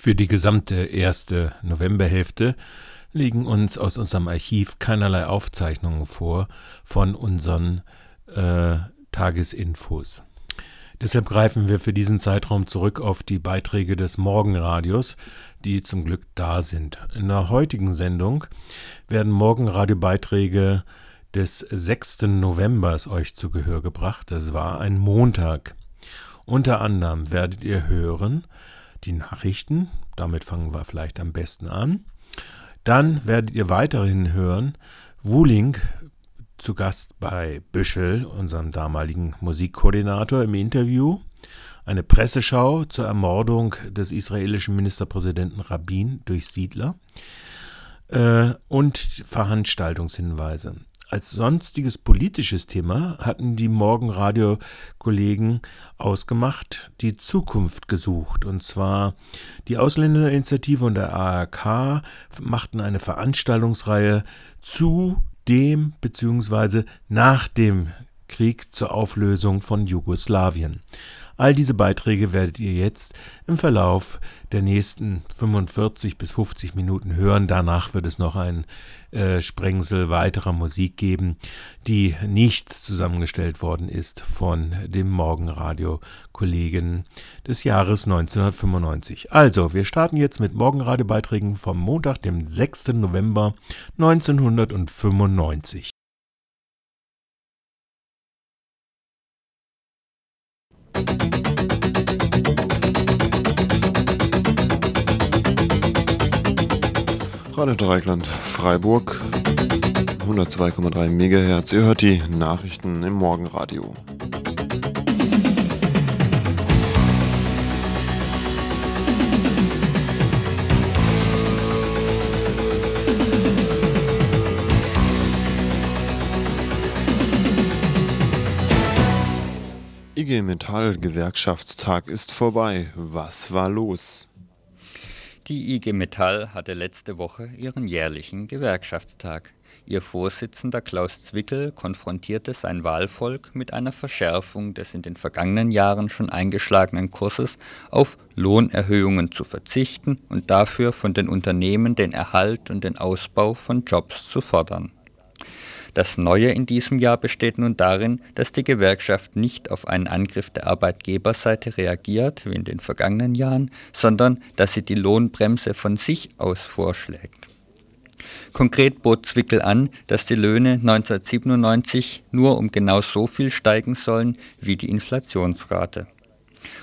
Für die gesamte erste Novemberhälfte liegen uns aus unserem Archiv keinerlei Aufzeichnungen vor von unseren äh, Tagesinfos. Deshalb greifen wir für diesen Zeitraum zurück auf die Beiträge des Morgenradios, die zum Glück da sind. In der heutigen Sendung werden Morgenradiobeiträge des 6. Novembers euch zu Gehör gebracht. Das war ein Montag. Unter anderem werdet ihr hören die Nachrichten. Damit fangen wir vielleicht am besten an. Dann werdet ihr weiterhin hören Wuling zu Gast bei Büschel, unserem damaligen Musikkoordinator, im Interview. Eine Presseschau zur Ermordung des israelischen Ministerpräsidenten Rabin durch Siedler äh, und Veranstaltungshinweise. Als sonstiges politisches Thema hatten die Morgenradio-Kollegen ausgemacht, die Zukunft gesucht. Und zwar die Ausländerinitiative und der ARK machten eine Veranstaltungsreihe zu dem bzw. nach dem Krieg zur Auflösung von Jugoslawien. All diese Beiträge werdet ihr jetzt im Verlauf der nächsten 45 bis 50 Minuten hören. Danach wird es noch ein äh, Sprengsel weiterer Musik geben, die nicht zusammengestellt worden ist von dem Morgenradio-Kollegen des Jahres 1995. Also, wir starten jetzt mit Morgenradio-Beiträgen vom Montag, dem 6. November 1995. Radio Dreieckland Freiburg 102,3 MHz. Ihr hört die Nachrichten im Morgenradio. IG Metall Gewerkschaftstag ist vorbei. Was war los? Die IG Metall hatte letzte Woche ihren jährlichen Gewerkschaftstag. Ihr Vorsitzender Klaus Zwickel konfrontierte sein Wahlvolk mit einer Verschärfung des in den vergangenen Jahren schon eingeschlagenen Kurses, auf Lohnerhöhungen zu verzichten und dafür von den Unternehmen den Erhalt und den Ausbau von Jobs zu fordern. Das Neue in diesem Jahr besteht nun darin, dass die Gewerkschaft nicht auf einen Angriff der Arbeitgeberseite reagiert, wie in den vergangenen Jahren, sondern dass sie die Lohnbremse von sich aus vorschlägt. Konkret bot Zwickel an, dass die Löhne 1997 nur um genau so viel steigen sollen wie die Inflationsrate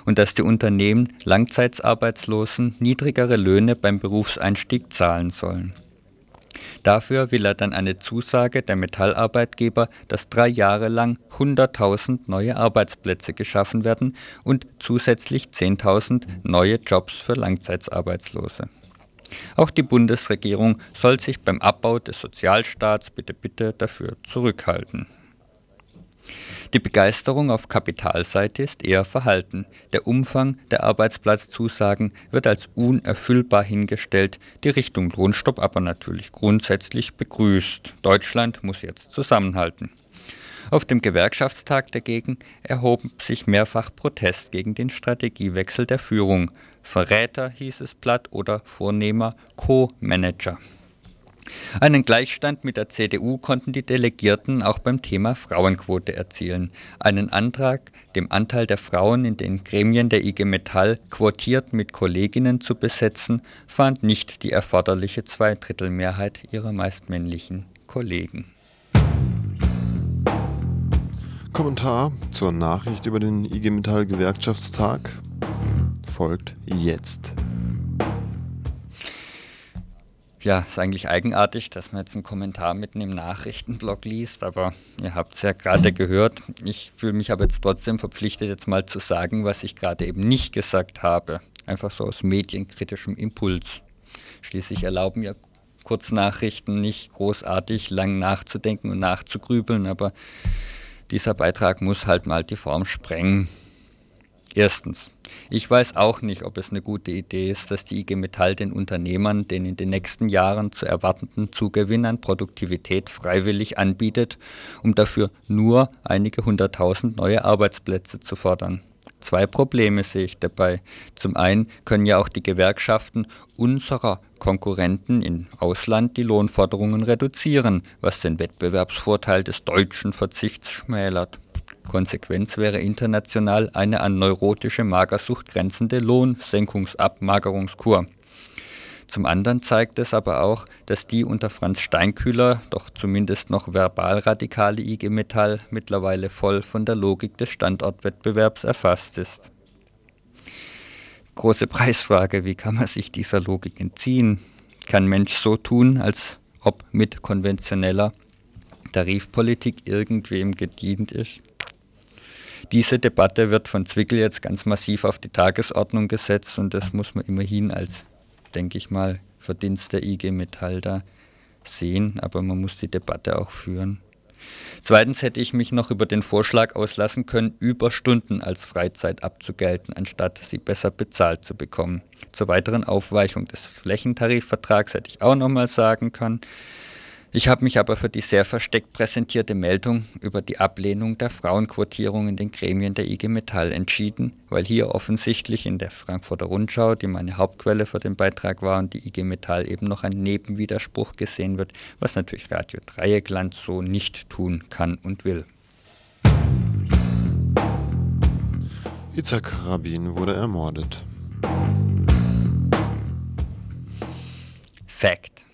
und dass die Unternehmen Langzeitarbeitslosen niedrigere Löhne beim Berufseinstieg zahlen sollen. Dafür will er dann eine Zusage der Metallarbeitgeber, dass drei Jahre lang 100.000 neue Arbeitsplätze geschaffen werden und zusätzlich 10.000 neue Jobs für Langzeitarbeitslose. Auch die Bundesregierung soll sich beim Abbau des Sozialstaats bitte bitte dafür zurückhalten. Die Begeisterung auf Kapitalseite ist eher verhalten. Der Umfang der Arbeitsplatzzusagen wird als unerfüllbar hingestellt, die Richtung Lohnstopp aber natürlich grundsätzlich begrüßt. Deutschland muss jetzt zusammenhalten. Auf dem Gewerkschaftstag dagegen erhob sich mehrfach Protest gegen den Strategiewechsel der Führung. Verräter hieß es platt oder Vornehmer Co-Manager. Einen Gleichstand mit der CDU konnten die Delegierten auch beim Thema Frauenquote erzielen. Einen Antrag, dem Anteil der Frauen in den Gremien der IG Metall quotiert mit Kolleginnen zu besetzen, fand nicht die erforderliche Zweidrittelmehrheit ihrer meist männlichen Kollegen. Kommentar zur Nachricht über den IG Metall Gewerkschaftstag folgt jetzt. Ja, ist eigentlich eigenartig, dass man jetzt einen Kommentar mitten im Nachrichtenblog liest, aber ihr habt es ja gerade gehört. Ich fühle mich aber jetzt trotzdem verpflichtet, jetzt mal zu sagen, was ich gerade eben nicht gesagt habe. Einfach so aus medienkritischem Impuls. Schließlich erlauben ja Kurznachrichten nicht großartig lang nachzudenken und nachzugrübeln, aber dieser Beitrag muss halt mal die Form sprengen. Erstens, ich weiß auch nicht, ob es eine gute Idee ist, dass die IG Metall den Unternehmern den in den nächsten Jahren zu erwartenden Zugewinn an Produktivität freiwillig anbietet, um dafür nur einige hunderttausend neue Arbeitsplätze zu fordern. Zwei Probleme sehe ich dabei. Zum einen können ja auch die Gewerkschaften unserer Konkurrenten im Ausland die Lohnforderungen reduzieren, was den Wettbewerbsvorteil des deutschen Verzichts schmälert. Konsequenz wäre international eine an neurotische Magersucht grenzende Lohnsenkungsabmagerungskur. Zum anderen zeigt es aber auch, dass die unter Franz Steinkühler doch zumindest noch verbal radikale IG Metall mittlerweile voll von der Logik des Standortwettbewerbs erfasst ist. Große Preisfrage, wie kann man sich dieser Logik entziehen? Kann Mensch so tun, als ob mit konventioneller Tarifpolitik irgendwem gedient ist? Diese Debatte wird von Zwickel jetzt ganz massiv auf die Tagesordnung gesetzt und das muss man immerhin als denke ich mal, Verdienst der IG Metall da sehen, aber man muss die Debatte auch führen. Zweitens hätte ich mich noch über den Vorschlag auslassen können, Überstunden als Freizeit abzugelten, anstatt sie besser bezahlt zu bekommen. Zur weiteren Aufweichung des Flächentarifvertrags hätte ich auch noch mal sagen können, ich habe mich aber für die sehr versteckt präsentierte Meldung über die Ablehnung der Frauenquotierung in den Gremien der IG Metall entschieden, weil hier offensichtlich in der Frankfurter Rundschau, die meine Hauptquelle für den Beitrag war, und die IG Metall eben noch ein Nebenwiderspruch gesehen wird, was natürlich Radio Dreieckland so nicht tun kann und will. Itzhak Rabin wurde ermordet. Fact.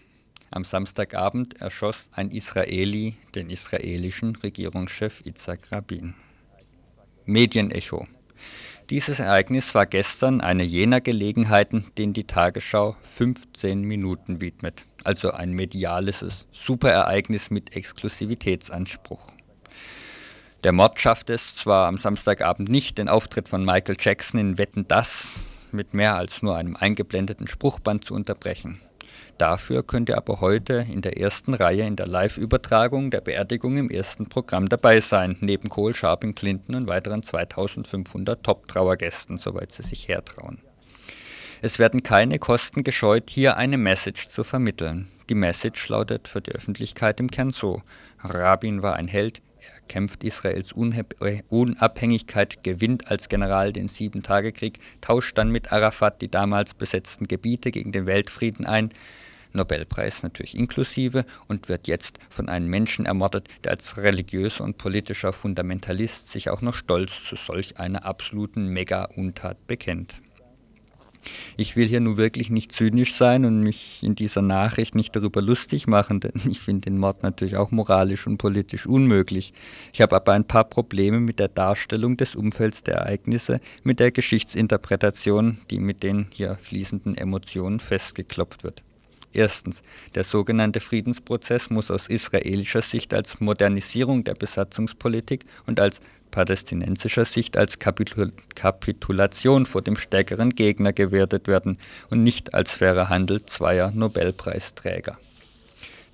Am Samstagabend erschoss ein Israeli den israelischen Regierungschef Itzhak Rabin. Medienecho. Dieses Ereignis war gestern eine jener Gelegenheiten, denen die Tagesschau 15 Minuten widmet. Also ein mediales Superereignis mit Exklusivitätsanspruch. Der Mord schaffte es zwar am Samstagabend nicht, den Auftritt von Michael Jackson in Wetten das mit mehr als nur einem eingeblendeten Spruchband zu unterbrechen. Dafür könnt ihr aber heute in der ersten Reihe in der Live-Übertragung der Beerdigung im ersten Programm dabei sein, neben Cole, Sharping, Clinton und weiteren 2500 Top-Trauergästen, soweit sie sich hertrauen. Es werden keine Kosten gescheut, hier eine Message zu vermitteln. Die Message lautet für die Öffentlichkeit im Kern so: Rabin war ein Held, kämpft Israels Unabhängigkeit, gewinnt als General den Sieben-Tage-Krieg, tauscht dann mit Arafat die damals besetzten Gebiete gegen den Weltfrieden ein, Nobelpreis natürlich inklusive, und wird jetzt von einem Menschen ermordet, der als religiöser und politischer Fundamentalist sich auch noch stolz zu solch einer absoluten Mega-Untat bekennt. Ich will hier nur wirklich nicht zynisch sein und mich in dieser Nachricht nicht darüber lustig machen, denn ich finde den Mord natürlich auch moralisch und politisch unmöglich. Ich habe aber ein paar Probleme mit der Darstellung des Umfelds der Ereignisse, mit der Geschichtsinterpretation, die mit den hier fließenden Emotionen festgeklopft wird. Erstens, der sogenannte Friedensprozess muss aus israelischer Sicht als Modernisierung der Besatzungspolitik und als palästinensischer Sicht als Kapitul Kapitulation vor dem stärkeren Gegner gewertet werden und nicht als fairer Handel zweier Nobelpreisträger.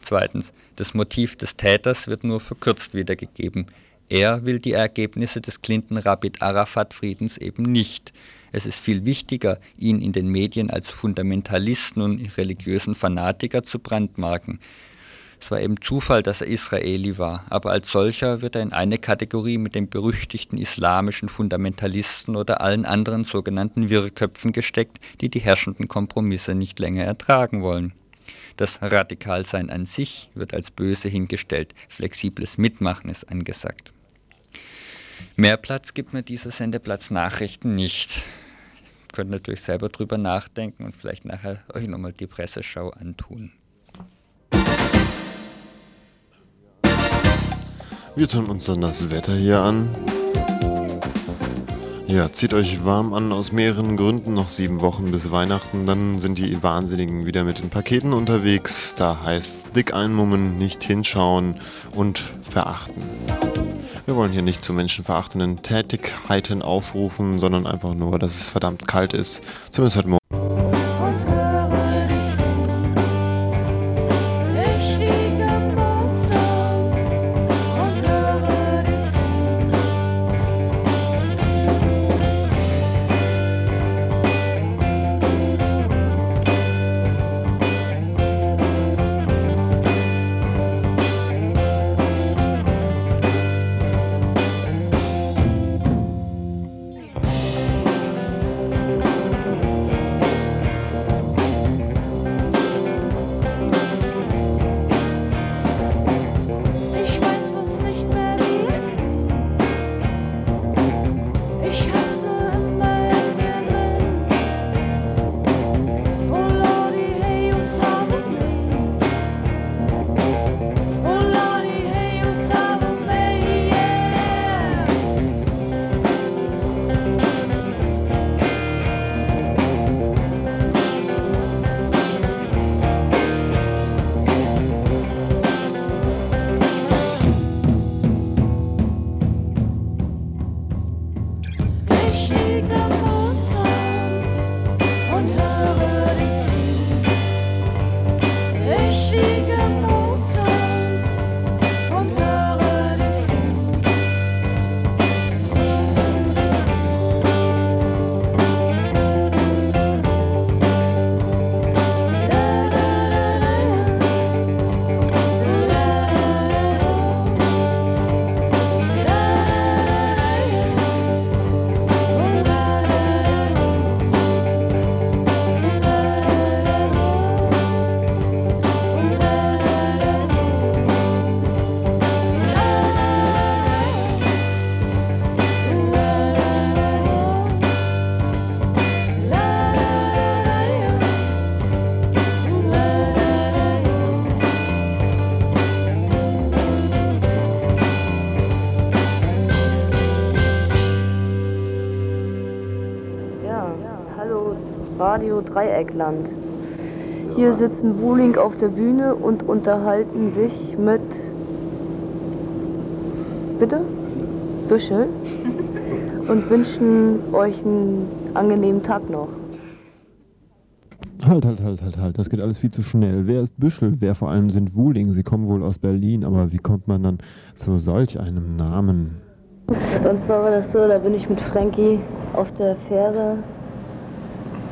Zweitens, das Motiv des Täters wird nur verkürzt wiedergegeben. Er will die Ergebnisse des Clinton-Rabid-Arafat-Friedens eben nicht. Es ist viel wichtiger, ihn in den Medien als Fundamentalisten und religiösen Fanatiker zu brandmarken. Es war eben Zufall, dass er Israeli war, aber als solcher wird er in eine Kategorie mit den berüchtigten islamischen Fundamentalisten oder allen anderen sogenannten Wirrköpfen gesteckt, die die herrschenden Kompromisse nicht länger ertragen wollen. Das Radikalsein an sich wird als böse hingestellt, flexibles Mitmachen ist angesagt. Mehr Platz gibt mir dieser Sendeplatz Nachrichten nicht. Ihr könnt natürlich selber drüber nachdenken und vielleicht nachher euch nochmal die Presseschau antun. Wir tun uns dann das Wetter hier an. Ja, zieht euch warm an aus mehreren Gründen. Noch sieben Wochen bis Weihnachten. Dann sind die Wahnsinnigen wieder mit den Paketen unterwegs. Da heißt dick einmummen, nicht hinschauen und verachten. Wir wollen hier nicht zu menschenverachtenden Tätigkeiten aufrufen, sondern einfach nur, dass es verdammt kalt ist. Zumindest heute Morgen. Radio Dreieckland. Hier sitzen Wuling auf der Bühne und unterhalten sich mit. Bitte? Büschel. Und wünschen euch einen angenehmen Tag noch. Halt, halt, halt, halt, halt. Das geht alles viel zu schnell. Wer ist Büschel? Wer vor allem sind Wuling? Sie kommen wohl aus Berlin, aber wie kommt man dann zu solch einem Namen? Und zwar war das so, da bin ich mit Frankie auf der Fähre.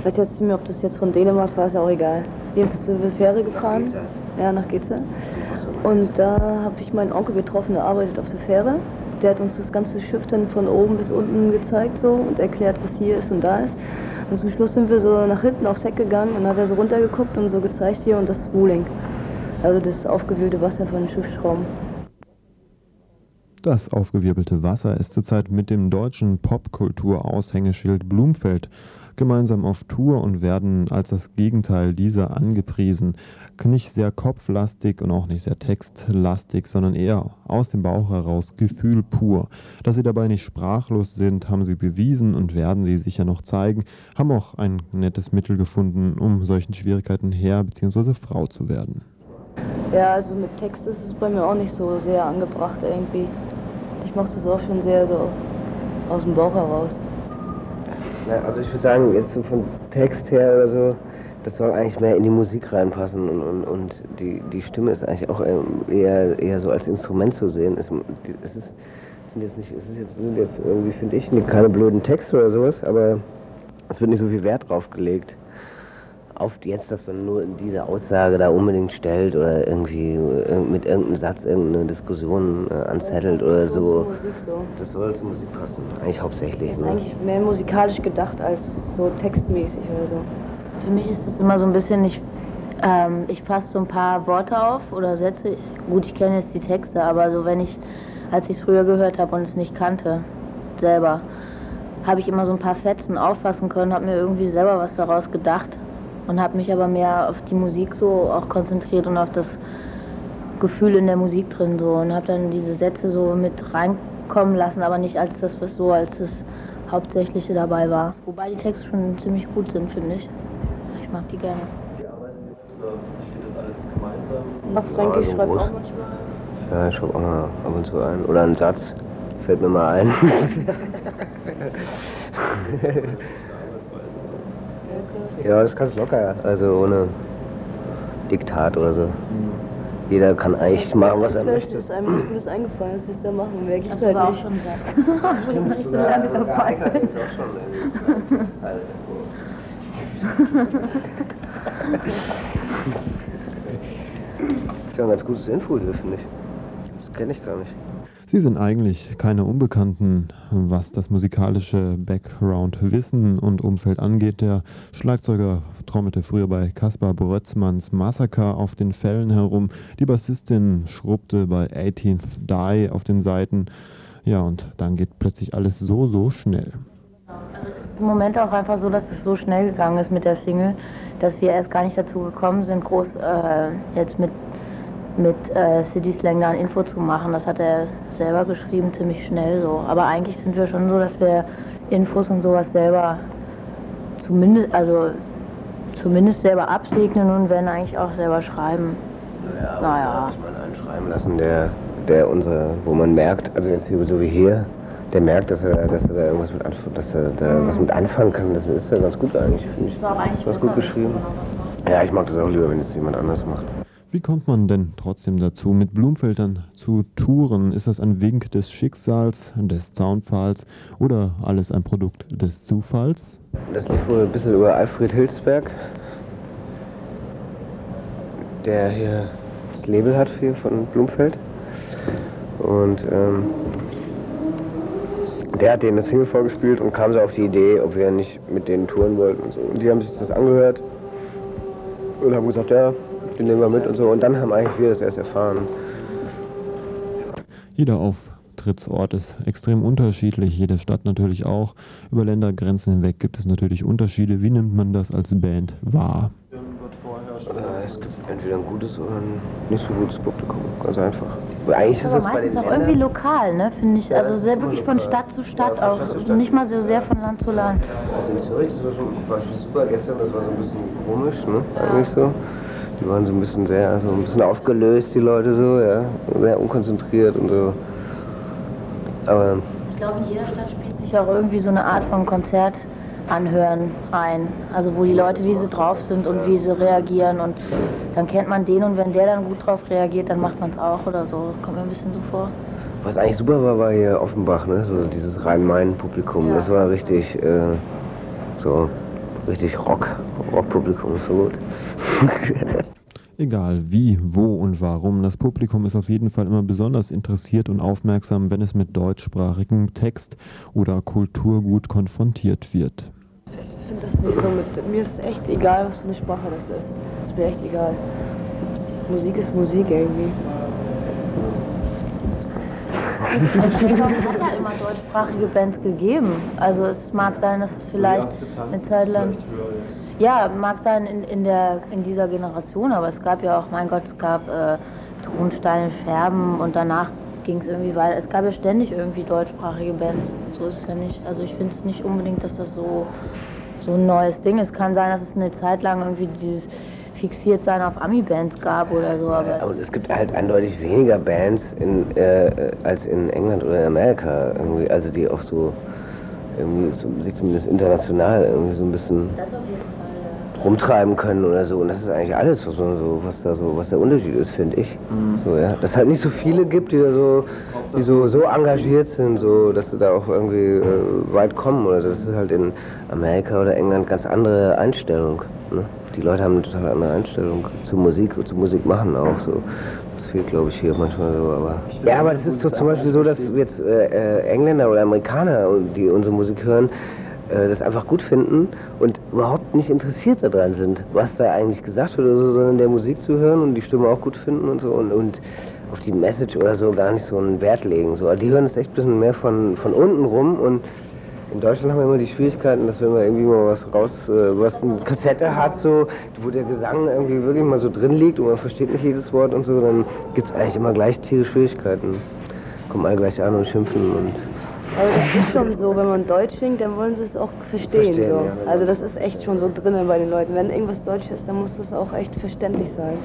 Ich weiß jetzt nicht mehr, ob das jetzt von Dänemark war, ist ja auch egal. Jedenfalls sind wir Fähre gefahren. Ja, nach Geze. Und da habe ich meinen Onkel getroffen, der arbeitet auf der Fähre. Der hat uns das ganze Schiff dann von oben bis unten gezeigt so und erklärt, was hier ist und da ist. Und zum Schluss sind wir so nach hinten aufs Heck gegangen und dann hat er so runtergeguckt und so gezeigt hier und das ist Wuling. Also das aufgewühlte Wasser von den Schiffsschrauben. Das aufgewirbelte Wasser ist zurzeit mit dem deutschen Popkultur-Aushängeschild Blumfeld gemeinsam auf Tour und werden als das Gegenteil dieser angepriesen. Nicht sehr kopflastig und auch nicht sehr textlastig, sondern eher aus dem Bauch heraus Gefühl pur. Dass sie dabei nicht sprachlos sind, haben sie bewiesen und werden sie sicher noch zeigen, haben auch ein nettes Mittel gefunden, um solchen Schwierigkeiten Herr bzw. Frau zu werden. Ja, also mit Text ist es bei mir auch nicht so sehr angebracht irgendwie. Ich mache das auch schon sehr so aus dem Bauch heraus. Ja, also ich würde sagen, jetzt so vom Text her oder so, das soll eigentlich mehr in die Musik reinpassen und, und, und die, die Stimme ist eigentlich auch eher, eher so als Instrument zu sehen. Es, es ist, sind jetzt nicht, es ist jetzt, sind jetzt irgendwie, finde ich, keine blöden Texte oder sowas, aber es wird nicht so viel Wert drauf gelegt auf jetzt, dass man nur diese Aussage da unbedingt stellt oder irgendwie mit irgendeinem Satz irgendeine Diskussion äh, anzettelt oder so. Das soll zur Musik passen, eigentlich hauptsächlich. Das ist ne? eigentlich mehr musikalisch gedacht als so textmäßig oder so. Für mich ist es immer so ein bisschen, ich, ähm, ich fasse so ein paar Worte auf oder Sätze. Gut, ich kenne jetzt die Texte, aber so wenn ich, als ich es früher gehört habe und es nicht kannte, selber, habe ich immer so ein paar Fetzen auffassen können, habe mir irgendwie selber was daraus gedacht und habe mich aber mehr auf die Musik so auch konzentriert und auf das Gefühl in der Musik drin so und habe dann diese Sätze so mit reinkommen lassen, aber nicht als das, was so als das Hauptsächliche dabei war. Wobei die Texte schon ziemlich gut sind, finde ich. Ich mag die gerne. Wie arbeiten oder steht das alles gemeinsam? Ach, Frank, ich schreibe auch manchmal. Ja, ich schreibe auch mal ab und zu ein. Oder ein Satz fällt mir mal ein. Ja, das kannst locker, also ohne Diktat oder so. Mhm. Jeder kann eigentlich machen, was er möchte. Ist einem was Gutes eingefallen, das willst du ja machen. Mehr gibt's halt nicht. schon was. Stimmt, so lange dabei. auch schon irgendwie. Das ist ja ein ganz gutes Info hier, finde ich. Das kenne ich gar nicht. Sie sind eigentlich keine Unbekannten, was das musikalische Background-Wissen und Umfeld angeht. Der Schlagzeuger trommelte früher bei Kaspar Brötzmanns Massaker auf den Fällen herum. Die Bassistin schrubbte bei 18th Die auf den Seiten. Ja, und dann geht plötzlich alles so, so schnell. Also es ist im Moment auch einfach so, dass es so schnell gegangen ist mit der Single, dass wir erst gar nicht dazu gekommen sind, groß äh, jetzt mit mit äh, City Slang da ein Info zu machen. Das hat er selber geschrieben, ziemlich schnell so. Aber eigentlich sind wir schon so, dass wir Infos und sowas selber zumindest, also zumindest selber absegnen und wenn eigentlich auch selber schreiben. Naja, naja. muss man einen schreiben lassen, der, der unsere, wo man merkt, also jetzt hier so wie hier, der merkt, dass er, dass er da irgendwas mit, dass er da mhm. was mit anfangen kann. Das ist ja ganz gut eigentlich, finde ich. Das ist auch eigentlich was gut geschrieben. Ja, ich mag das auch lieber, wenn es jemand anders macht. Wie kommt man denn trotzdem dazu, mit Blumfeldern zu touren? Ist das ein Wink des Schicksals, des Zaunpfahls oder alles ein Produkt des Zufalls? Das lief wohl ein bisschen über Alfred Hilsberg, der hier das Label hat hier von Blumfeld. Und ähm, der hat denen das Single vorgespielt und kam so auf die Idee, ob wir nicht mit denen touren wollten und so. Und die haben sich das angehört und haben gesagt, ja, den nehmen wir mit und so. Und dann haben eigentlich wir das erst erfahren. Jeder Auftrittsort ist extrem unterschiedlich, jede Stadt natürlich auch. Über Ländergrenzen hinweg gibt es natürlich Unterschiede. Wie nimmt man das als Band wahr? Äh, es gibt entweder ein gutes oder ein nicht so gutes Publikum, ganz einfach. Eigentlich ist Aber das bei meistens den auch irgendwie lokal, ne, finde ich. Ja, Also sehr wirklich von. Stadt zu Stadt Ja, auch. Stadt zu Stadt. Nicht mal so sehr von Land zu Land. also in Zürich, das war schon zum Beispiel super gestern, das war so ein bisschen komisch, ne, eigentlich so. Die waren so ein bisschen sehr, so ein bisschen aufgelöst, die Leute so, ja, sehr unkonzentriert und so. Aber Ich glaube, in jeder Stadt spielt sich auch irgendwie so eine Art von Konzert anhören ein. Also wo die Leute, wie sie drauf sind und wie sie reagieren und dann kennt man den und wenn der dann gut drauf reagiert, dann macht man es auch oder so. Kommt mir ein bisschen so vor. was eigentlich super war, war hier Offenbach, ne, so dieses Rhein-Main-Publikum. Ja. Das war richtig, äh, so, richtig Rock, Rock-Publikum, so gut. Egal wie, wo und warum, das Publikum ist auf jeden Fall immer besonders interessiert und aufmerksam, wenn es mit deutschsprachigem Text oder Kulturgut konfrontiert wird. Ich finde das nicht so mit. Mir ist echt egal, was für eine Sprache das ist. Ist mir echt egal. Musik ist Musik irgendwie. Auch, es hat ja immer deutschsprachige Bands gegeben. Also es mag sein, dass es vielleicht eine Zeit lang... Ja, mag sein in, in, der, in dieser Generation, aber es gab ja auch, mein Gott, es gab äh, Tonsteine Scherben und danach ging es irgendwie weiter. Es gab ja ständig irgendwie deutschsprachige Bands. So ist es ja nicht. Also ich finde es nicht unbedingt, dass das so, so ein neues Ding ist. Kann sein, dass es eine Zeit lang irgendwie dieses Fixiertsein auf Ami-Bands gab oder so. Aber Aber es gibt halt eindeutig weniger Bands in, äh, als in England oder in Amerika, irgendwie, also die auch so, irgendwie so, sich zumindest international irgendwie so ein bisschen das auf jeden Fall. Rumtreiben können oder so. Und das ist eigentlich alles, was, man so, was da so, was der Unterschied ist, finde ich. So, ja. Dass es halt nicht so viele gibt, die da so, die so, so engagiert sind, so, dass sie da auch irgendwie äh, weit kommen oder so. Das ist halt in Amerika oder England ganz andere Einstellung. Ne? Die Leute haben eine total andere Einstellung zu Musik und zu Musik machen auch so. Das fehlt, glaube ich, hier manchmal so. Aber ja, aber das ist so zum Beispiel so, dass jetzt äh, äh, Engländer oder Amerikaner, die unsere Musik hören, das einfach gut finden und überhaupt nicht interessiert daran sind, was da eigentlich gesagt wird oder so, sondern der Musik zu hören und die Stimme auch gut finden und so und, und auf die Message oder so gar nicht so einen Wert legen. So. Die hören es echt ein bisschen mehr von, von unten rum und in Deutschland haben wir immer die Schwierigkeiten, dass wenn man irgendwie mal was raus, äh, was eine Kassette hat, so, wo der Gesang irgendwie wirklich mal so drin liegt und man versteht nicht jedes Wort und so, dann gibt es eigentlich immer gleich tiere Schwierigkeiten. Kommen alle gleich an und schimpfen und Aber das ist schon so, wenn man Deutsch singt, dann wollen sie es auch verstehen. Verstehen, so. ja, genau. also das ist echt schon so drinnen bei den Leuten. Wenn irgendwas Deutsch ist, dann muss das auch echt verständlich sein.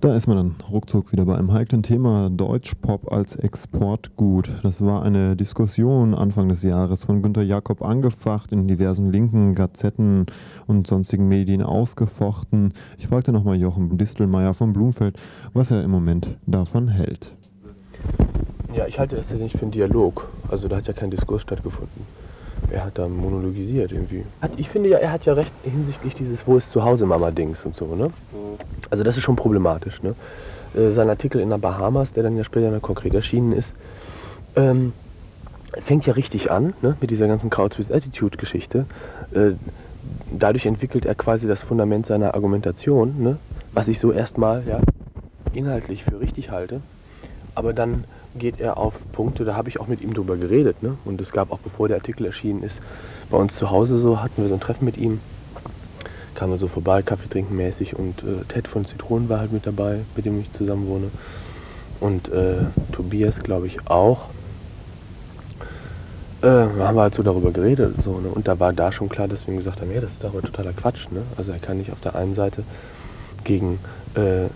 Da ist man dann ruckzuck wieder bei einem heiklen Thema Deutschpop als Exportgut. Das war eine Diskussion Anfang des Jahres von Günter Jakob angefacht, in diversen linken Gazetten und sonstigen Medien ausgefochten. Ich fragte nochmal Jochen Distelmeier von Blumfeld, was er im Moment davon hält. Ja, ich halte das ja nicht für einen Dialog. Also da hat ja kein Diskurs stattgefunden. Er hat da monologisiert irgendwie. Hat, ich finde ja, er hat ja recht hinsichtlich dieses Wo ist zu Hause Mama-Dings und so, ne? Also das ist schon problematisch, ne? Äh, sein Artikel in der Bahamas, der dann ja später dann konkret erschienen ist, ähm, fängt ja richtig an, ne? Mit dieser ganzen Crowds with Attitude-Geschichte. Äh, dadurch entwickelt er quasi das Fundament seiner Argumentation, ne? Was ich so erstmal, ja, inhaltlich für richtig halte. Aber dann geht er auf Punkte, da habe ich auch mit ihm drüber geredet. Ne? Und es gab auch, bevor der Artikel erschienen ist, bei uns zu Hause so, hatten wir so ein Treffen mit ihm. Kamen wir so vorbei, Kaffee trinken mäßig und äh, Ted von Zitronen war halt mit dabei, mit dem ich zusammen wohne. Und äh, Tobias, glaube ich, auch. Äh, haben wir halt so darüber geredet. So, ne? Und da war da schon klar, dass wir ihm gesagt haben, ja, das ist doch totaler Quatsch. Ne? Also er kann nicht auf der einen Seite gegen äh,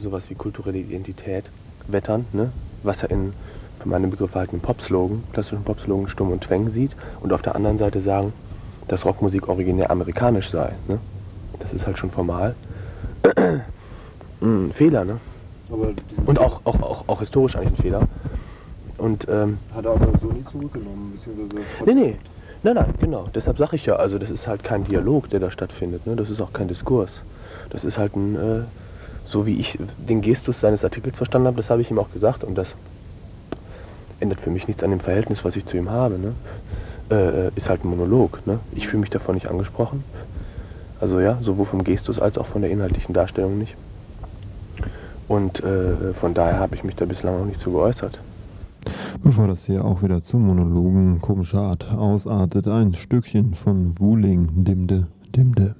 sowas wie kulturelle Identität wettern, ne? Was er in, für meine Begriffe halt einen Popslogan, klassischen Popslogan Stumm und Twang sieht und auf der anderen Seite sagen, dass Rockmusik originär amerikanisch sei. Ne? Das ist halt schon formal ein Fehler, ne? Und auch, auch, auch, auch historisch eigentlich ein Fehler. Und ähm, hat er aber so nie zurückgenommen, beziehungsweise. Nee, nee. Nein, nein, genau. Deshalb sage ich ja, also das ist halt kein Dialog, der da stattfindet. Ne? Das ist auch kein Diskurs. Das ist halt ein, äh, so wie ich den Gestus seines Artikels verstanden habe, das habe ich ihm auch gesagt. Und das ändert für mich nichts an dem Verhältnis, was ich zu ihm habe. Ne? Äh, äh, ist halt ein Monolog. Ne? Ich fühle mich davon nicht angesprochen. Also ja, sowohl vom Gestus als auch von der inhaltlichen Darstellung nicht. Und äh, von daher habe ich mich da bislang noch nicht zu geäußert. Bevor das hier auch wieder zu Monologen komischer Art ausartet, ein Stückchen von Wuling Dimde Dimde.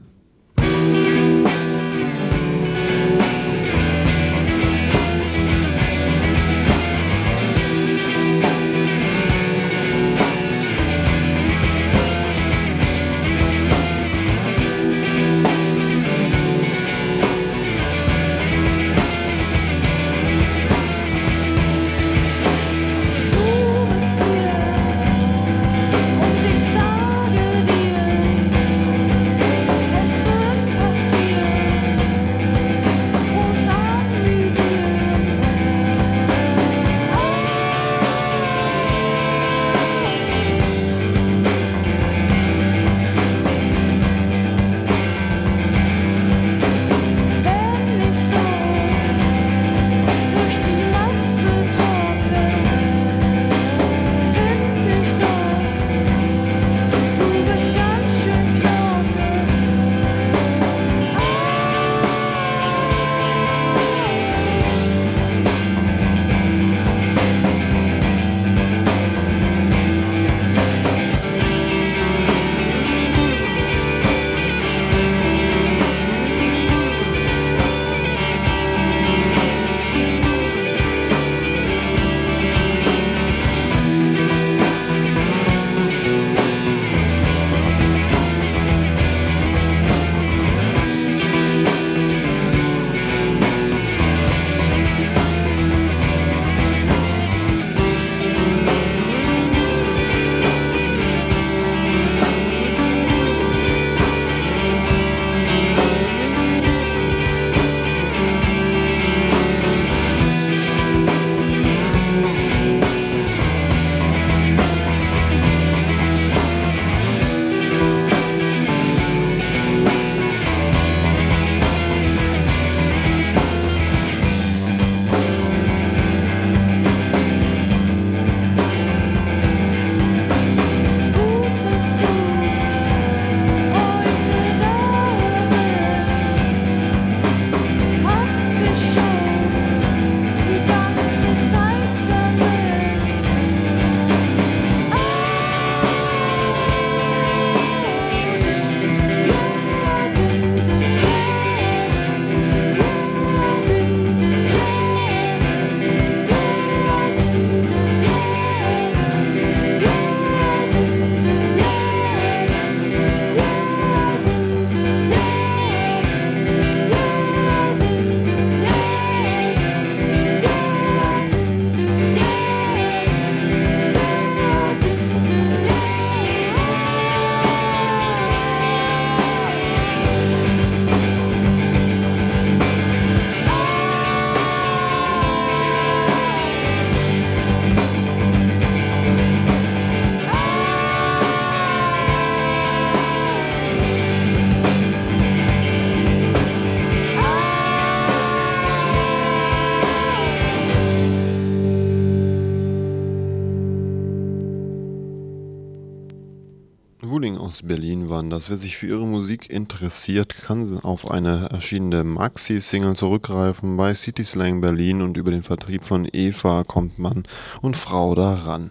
Aus Berlin waren das. Wer sich für ihre Musik interessiert, kann auf eine erschienene Maxi-Single zurückgreifen bei City Slang Berlin und über den Vertrieb von Eva kommt Mann und Frau daran.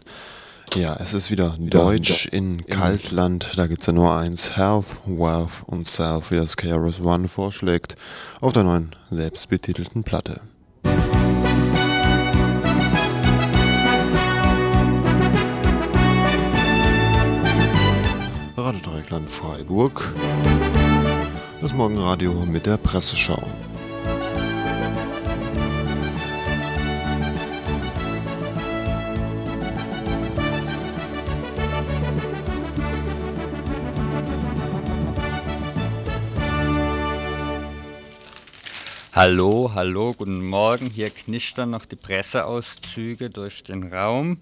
Ja, es ist wieder Deutsch in Kaltland. Da gibt es ja nur eins. Health, Wealth und Self, wie das KRS One vorschlägt, auf der neuen selbstbetitelten Platte. Radio Freiburg. Das Morgenradio mit der Presseschau. Hallo, hallo, guten Morgen. Hier knistern noch die Presseauszüge durch den Raum.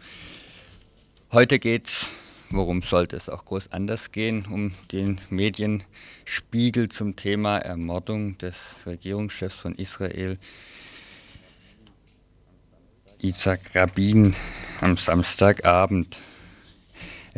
Heute geht's Worum sollte es auch groß anders gehen? Um den Medienspiegel zum Thema Ermordung des Regierungschefs von Israel, Isaac Rabin, am Samstagabend.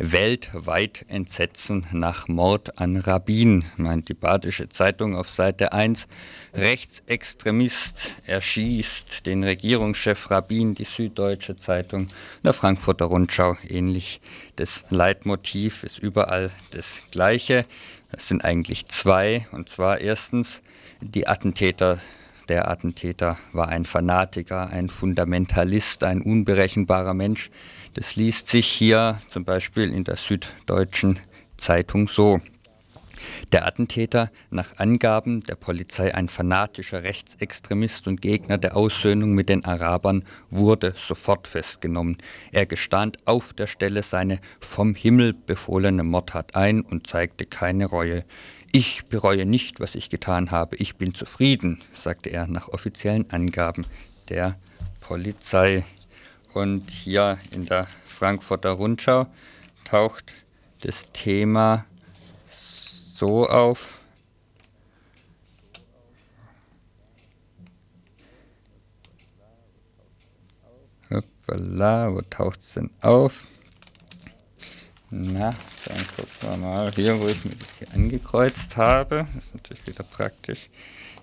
Weltweit Entsetzen nach Mord an Rabin, meint die Badische Zeitung auf Seite 1. Rechtsextremist erschießt den Regierungschef Rabin, die Süddeutsche Zeitung, der Frankfurter Rundschau ähnlich. Das Leitmotiv ist überall das gleiche. Es sind eigentlich zwei, und zwar erstens die Attentäter der Attentäter war ein Fanatiker, ein Fundamentalist, ein unberechenbarer Mensch. Das liest sich hier zum Beispiel in der Süddeutschen Zeitung so. Der Attentäter, nach Angaben der Polizei ein fanatischer Rechtsextremist und Gegner der Aussöhnung mit den Arabern, wurde sofort festgenommen. Er gestand auf der Stelle seine vom Himmel befohlene Mordtat ein und zeigte keine Reue. Ich bereue nicht, was ich getan habe. Ich bin zufrieden, sagte er nach offiziellen Angaben der Polizei. Und hier in der Frankfurter Rundschau taucht das Thema so auf. Hoppala, wo taucht es denn auf? Na, dann gucken wir mal hier, wo ich mir das hier angekreuzt habe. Das ist natürlich wieder praktisch.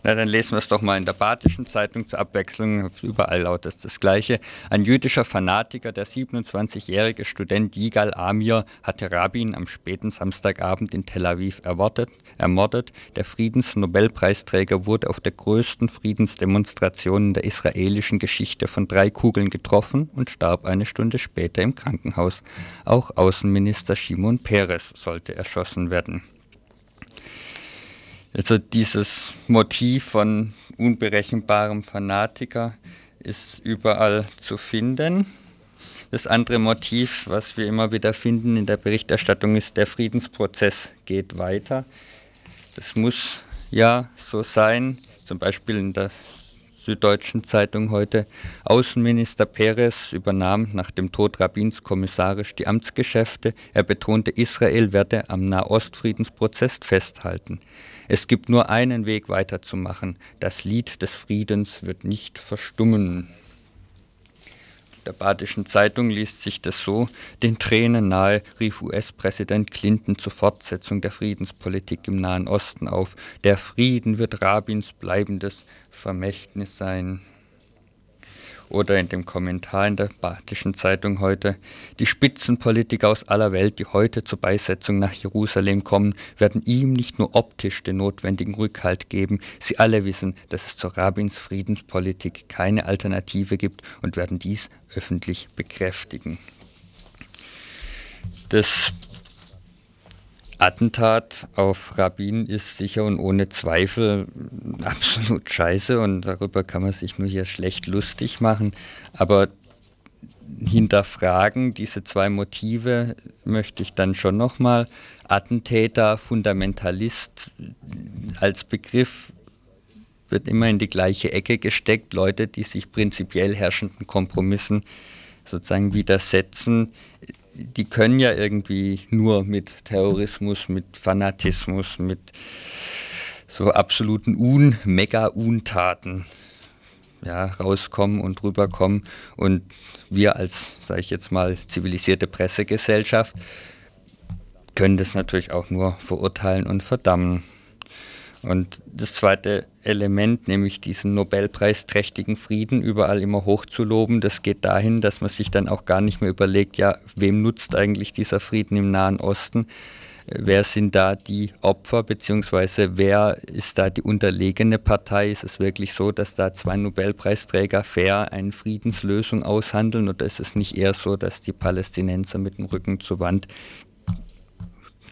Na, dann lesen wir es doch mal in der Badischen Zeitung zur Abwechslung. Überall lautet das Gleiche. Ein jüdischer Fanatiker, der 27-jährige Student Yigal Amir, hatte Rabin am späten Samstagabend in Tel Aviv erwartet, ermordet. Der Friedensnobelpreisträger wurde auf der größten Friedensdemonstration der israelischen Geschichte von drei Kugeln getroffen und starb eine Stunde später im Krankenhaus. Auch Außenminister Shimon Peres sollte erschossen werden. Also dieses Motiv von unberechenbarem Fanatiker ist überall zu finden. Das andere Motiv, was wir immer wieder finden in der Berichterstattung, ist, der Friedensprozess geht weiter. Das muss ja so sein. Zum Beispiel in der Süddeutschen Zeitung heute. Außenminister Peres übernahm nach dem Tod Rabins kommissarisch die Amtsgeschäfte. Er betonte, Israel werde am Nahostfriedensprozess festhalten. Es gibt nur einen Weg weiterzumachen. Das Lied des Friedens wird nicht verstummen. Der Badischen Zeitung liest sich das so, den Tränen nahe rief US-Präsident Clinton zur Fortsetzung der Friedenspolitik im Nahen Osten auf. Der Frieden wird Rabins bleibendes Vermächtnis sein oder in dem Kommentar in der Badischen Zeitung heute, die Spitzenpolitiker aus aller Welt, die heute zur Beisetzung nach Jerusalem kommen, werden ihm nicht nur optisch den notwendigen Rückhalt geben, sie alle wissen, dass es zur Rabins Friedenspolitik keine Alternative gibt und werden dies öffentlich bekräftigen. Das Attentat auf Rabin ist sicher und ohne Zweifel absolut scheiße und darüber kann man sich nur hier schlecht lustig machen. Aber hinterfragen diese zwei Motive möchte ich dann schon nochmal. Attentäter, Fundamentalist als Begriff wird immer in die gleiche Ecke gesteckt. Leute, die sich prinzipiell herrschenden Kompromissen sozusagen widersetzen, die können ja irgendwie nur mit Terrorismus, mit Fanatismus, mit so absoluten Un, Mega-Untaten ja, rauskommen und rüberkommen. Und wir als, sage ich jetzt mal, zivilisierte Pressegesellschaft können das natürlich auch nur verurteilen und verdammen. Und das zweite Element, nämlich diesen Nobelpreisträchtigen Frieden überall immer hochzuloben, das geht dahin, dass man sich dann auch gar nicht mehr überlegt, ja, wem nutzt eigentlich dieser Frieden im Nahen Osten? Wer sind da die Opfer, beziehungsweise wer ist da die unterlegene Partei? Ist es wirklich so, dass da zwei Nobelpreisträger fair eine Friedenslösung aushandeln oder ist es nicht eher so, dass die Palästinenser mit dem Rücken zur Wand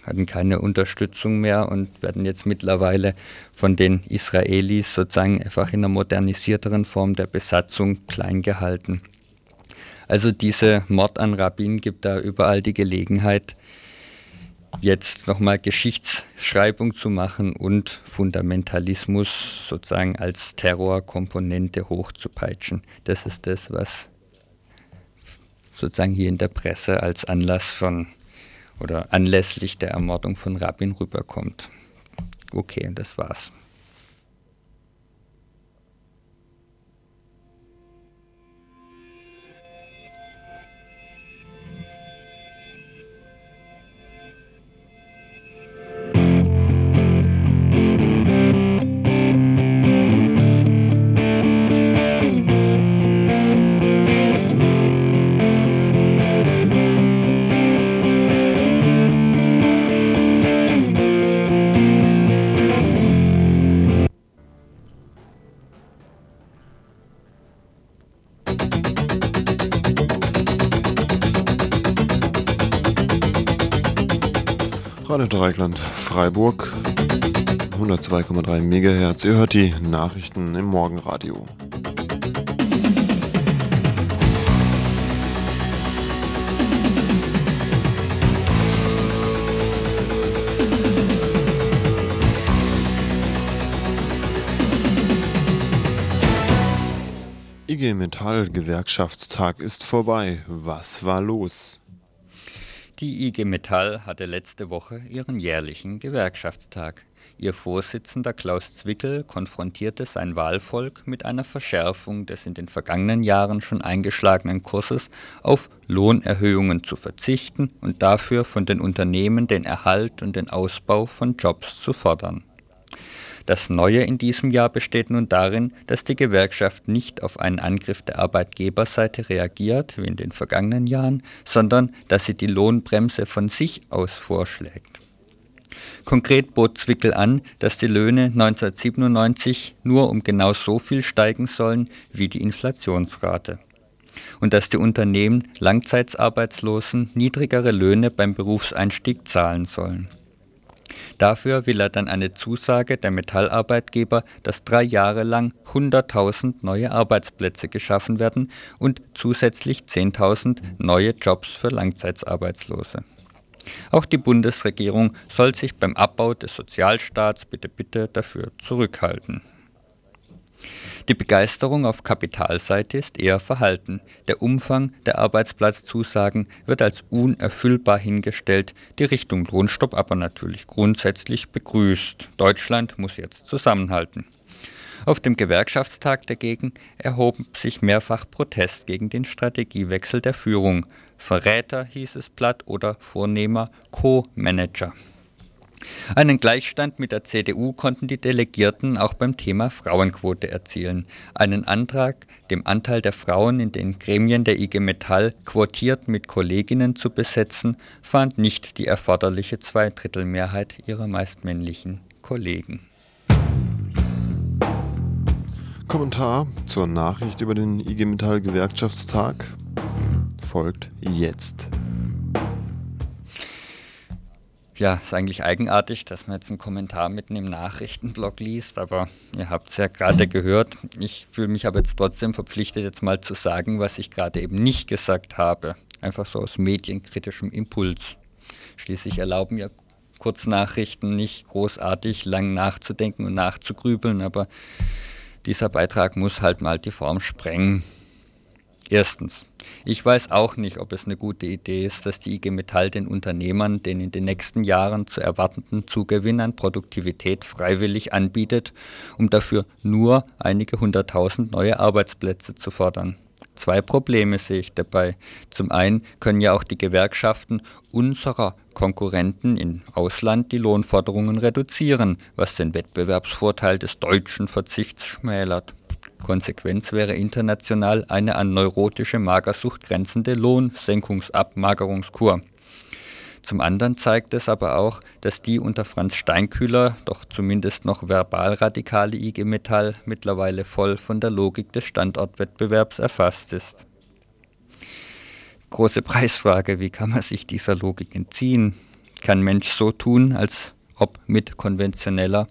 hatten keine Unterstützung mehr und werden jetzt mittlerweile von den Israelis sozusagen einfach in einer modernisierteren Form der Besatzung klein gehalten. Also diese Mord an Rabin gibt da überall die Gelegenheit, jetzt nochmal Geschichtsschreibung zu machen und Fundamentalismus sozusagen als Terrorkomponente hochzupeitschen. Das ist das, was sozusagen hier in der Presse als Anlass von oder anlässlich der Ermordung von Rabin rüberkommt. Okay, das war's. Radio Dreikland Freiburg 102,3 MHz. Ihr hört die Nachrichten im Morgenradio. IG Metall Gewerkschaftstag ist vorbei. Was war los? Die IG Metall hatte letzte Woche ihren jährlichen Gewerkschaftstag. Ihr Vorsitzender Klaus Zwickel konfrontierte sein Wahlvolk mit einer Verschärfung des in den vergangenen Jahren schon eingeschlagenen Kurses, auf Lohnerhöhungen zu verzichten und dafür von den Unternehmen den Erhalt und den Ausbau von Jobs zu fordern. Das Neue in diesem Jahr besteht nun darin, dass die Gewerkschaft nicht auf einen Angriff der Arbeitgeberseite reagiert, wie in den vergangenen Jahren, sondern dass sie die Lohnbremse von sich aus vorschlägt. Konkret bot Zwickel an, dass die Löhne 1997 nur um genau so viel steigen sollen wie die Inflationsrate und dass die Unternehmen Langzeitarbeitslosen niedrigere Löhne beim Berufseinstieg zahlen sollen. Dafür will er dann eine Zusage der Metallarbeitgeber, dass drei Jahre lang 100.000 neue Arbeitsplätze geschaffen werden und zusätzlich 10.000 neue Jobs für Langzeitarbeitslose. Auch die Bundesregierung soll sich beim Abbau des Sozialstaats bitte bitte dafür zurückhalten. Die Begeisterung auf Kapitalseite ist eher verhalten. Der Umfang der Arbeitsplatzzusagen wird als unerfüllbar hingestellt, die Richtung Lohnstopp aber natürlich grundsätzlich begrüßt. Deutschland muss jetzt zusammenhalten. Auf dem Gewerkschaftstag dagegen erhob sich mehrfach Protest gegen den Strategiewechsel der Führung. Verräter hieß es platt oder Vornehmer Co-Manager. Einen Gleichstand mit der CDU konnten die Delegierten auch beim Thema Frauenquote erzielen. Einen Antrag, dem Anteil der Frauen in den Gremien der IG Metall quotiert mit Kolleginnen zu besetzen, fand nicht die erforderliche Zweidrittelmehrheit ihrer meist männlichen Kollegen. Kommentar zur Nachricht über den IG Metall Gewerkschaftstag folgt jetzt. Ja, ist eigentlich eigenartig, dass man jetzt einen Kommentar mitten im Nachrichtenblog liest, aber ihr habt es ja gerade gehört. Ich fühle mich aber jetzt trotzdem verpflichtet, jetzt mal zu sagen, was ich gerade eben nicht gesagt habe. Einfach so aus medienkritischem Impuls. Schließlich erlauben ja Kurznachrichten nicht großartig lang nachzudenken und nachzugrübeln, aber dieser Beitrag muss halt mal die Form sprengen. Erstens, ich weiß auch nicht, ob es eine gute Idee ist, dass die IG Metall den Unternehmern den in den nächsten Jahren zu erwartenden Zugewinn an Produktivität freiwillig anbietet, um dafür nur einige hunderttausend neue Arbeitsplätze zu fordern. Zwei Probleme sehe ich dabei. Zum einen können ja auch die Gewerkschaften unserer Konkurrenten im Ausland die Lohnforderungen reduzieren, was den Wettbewerbsvorteil des deutschen Verzichts schmälert. Konsequenz wäre international eine an neurotische Magersucht grenzende Lohnsenkungsabmagerungskur. Zum anderen zeigt es aber auch, dass die unter Franz Steinkühler doch zumindest noch verbal radikale IG Metall mittlerweile voll von der Logik des Standortwettbewerbs erfasst ist. Große Preisfrage, wie kann man sich dieser Logik entziehen? Kann Mensch so tun, als ob mit konventioneller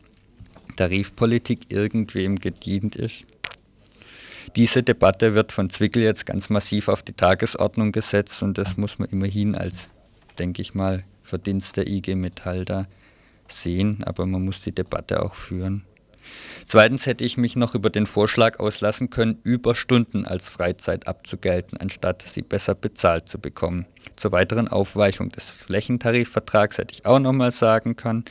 Tarifpolitik irgendwem gedient ist? Diese Debatte wird von Zwickel jetzt ganz massiv auf die Tagesordnung gesetzt und das muss man immerhin als denke ich mal, Verdienst der IG Metall da sehen, aber man muss die Debatte auch führen. Zweitens hätte ich mich noch über den Vorschlag auslassen können, Überstunden als Freizeit abzugelten, anstatt sie besser bezahlt zu bekommen. Zur weiteren Aufweichung des Flächentarifvertrags hätte ich auch noch mal sagen können,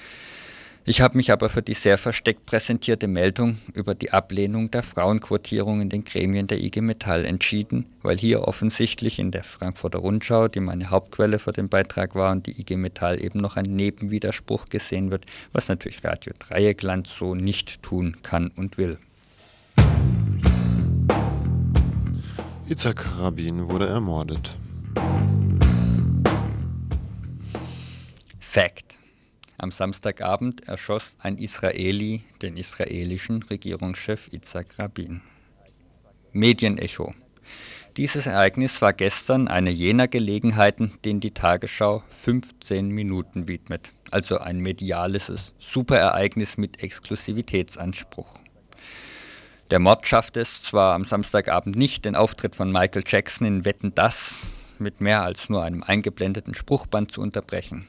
ich habe mich aber für die sehr versteckt präsentierte Meldung über die Ablehnung der Frauenquotierung in den Gremien der IG Metall entschieden, weil hier offensichtlich in der Frankfurter Rundschau, die meine Hauptquelle für den Beitrag war, und die IG Metall eben noch ein Nebenwiderspruch gesehen wird, was natürlich Radio Dreieckland so nicht tun kann und will. Itzhak Rabin wurde ermordet. Fact. Am Samstagabend erschoss ein Israeli den israelischen Regierungschef Itzhak Rabin. Medienecho. Dieses Ereignis war gestern eine jener Gelegenheiten, denen die Tagesschau 15 Minuten widmet. Also ein mediales Superereignis mit Exklusivitätsanspruch. Der Mord schaffte es zwar am Samstagabend nicht, den Auftritt von Michael Jackson in Wetten das mit mehr als nur einem eingeblendeten Spruchband zu unterbrechen.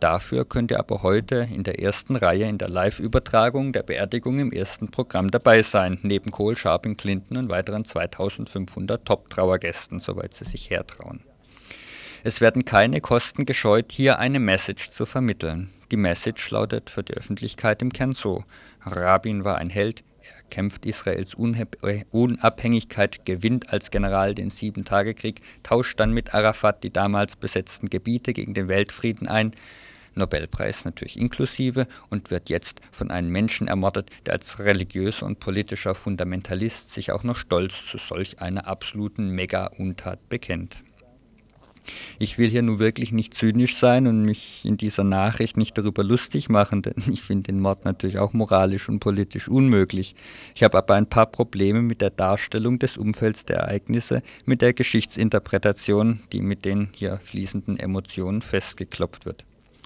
Dafür könnt ihr aber heute in der ersten Reihe in der Live-Übertragung der Beerdigung im ersten Programm dabei sein, neben Cole, Sharping, Clinton und weiteren 2500 Top-Trauergästen, soweit sie sich hertrauen. Es werden keine Kosten gescheut, hier eine Message zu vermitteln. Die Message lautet für die Öffentlichkeit im Kern so: Rabin war ein Held, er kämpft Israels äh, Unabhängigkeit, gewinnt als General den Sieben-Tage-Krieg, tauscht dann mit Arafat die damals besetzten Gebiete gegen den Weltfrieden ein, Nobelpreis natürlich inklusive, und wird jetzt von einem Menschen ermordet, der als religiöser und politischer Fundamentalist sich auch noch stolz zu solch einer absoluten Mega-Untat bekennt. Ich will hier nun wirklich nicht zynisch sein und mich in dieser Nachricht nicht darüber lustig machen, denn ich finde den Mord natürlich auch moralisch und politisch unmöglich. Ich habe aber ein paar Probleme mit der Darstellung des Umfelds der Ereignisse, mit der Geschichtsinterpretation, die mit den hier fließenden Emotionen festgeklopft wird.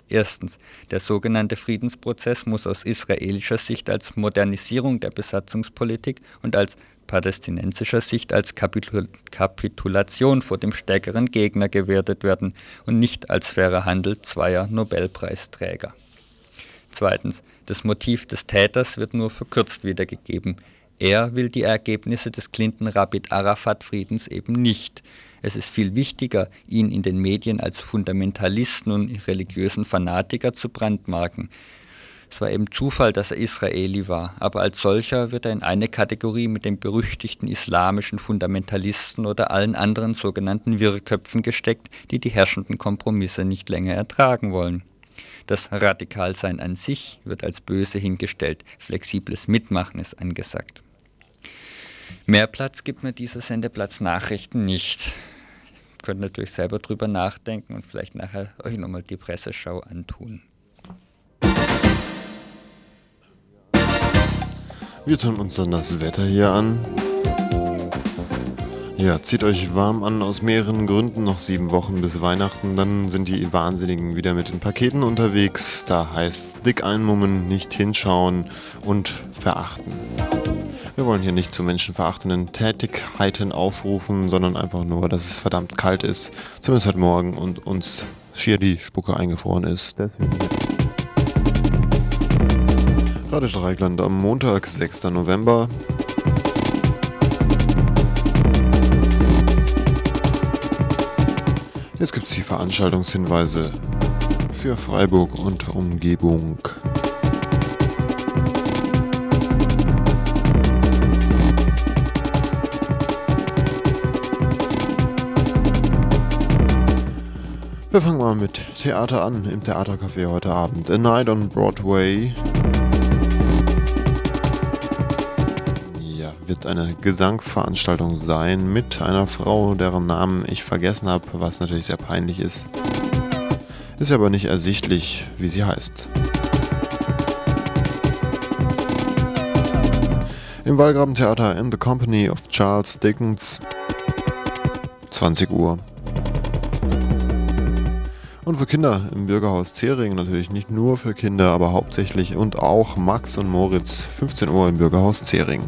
Erstens, der sogenannte Friedensprozess muss aus israelischer Sicht als Modernisierung der Besatzungspolitik und als palästinensischer Sicht als Kapitul Kapitulation vor dem stärkeren Gegner gewertet werden und nicht als fairer Handel zweier Nobelpreisträger. Zweitens, das Motiv des Täters wird nur verkürzt wiedergegeben. Er will die Ergebnisse des Clinton-Rabid-Arafat-Friedens eben nicht. Es ist viel wichtiger, ihn in den Medien als Fundamentalisten und religiösen Fanatiker zu brandmarken. Es war eben Zufall, dass er Israeli war, aber als solcher wird er in eine Kategorie mit den berüchtigten islamischen Fundamentalisten oder allen anderen sogenannten Wirrköpfen gesteckt, die die herrschenden Kompromisse nicht länger ertragen wollen. Das Radikalsein an sich wird als böse hingestellt, flexibles Mitmachen ist angesagt. Mehr Platz gibt mir dieser Sendeplatz Nachrichten nicht könnt natürlich selber drüber nachdenken und vielleicht nachher euch nochmal die Presseschau antun. Wir tun uns dann das Wetter hier an. Ja, zieht euch warm an aus mehreren Gründen. Noch sieben Wochen bis Weihnachten. Dann sind die Wahnsinnigen wieder mit den Paketen unterwegs. Da heißt dick einmummen, nicht hinschauen und verachten. Wir wollen hier nicht zu menschenverachtenden Tätigkeiten aufrufen, sondern einfach nur, dass es verdammt kalt ist. Zumindest heute Morgen und uns schier die Spucke eingefroren ist. Radio Dreigland am Montag, 6. November. Jetzt gibt es die Veranstaltungshinweise für Freiburg und Umgebung. Wir fangen mal mit Theater an im Theatercafé heute Abend. A Night on Broadway. Ja, wird eine Gesangsveranstaltung sein mit einer Frau, deren Namen ich vergessen habe, was natürlich sehr peinlich ist. Ist aber nicht ersichtlich, wie sie heißt. Im Wallgraben-Theater in the Company of Charles Dickens. 20 Uhr. Und für Kinder im Bürgerhaus Zering natürlich nicht nur für Kinder, aber hauptsächlich und auch Max und Moritz 15 Uhr im Bürgerhaus Zering.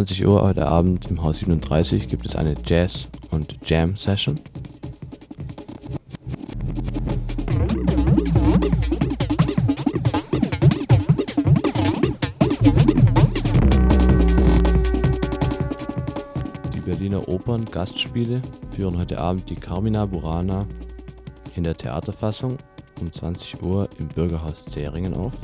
21 Uhr heute Abend im Haus 37 gibt es eine Jazz- und Jam-Session. Die Berliner Opern Gastspiele führen heute Abend die Carmina Burana in der Theaterfassung um 20 Uhr im Bürgerhaus Zähringen auf.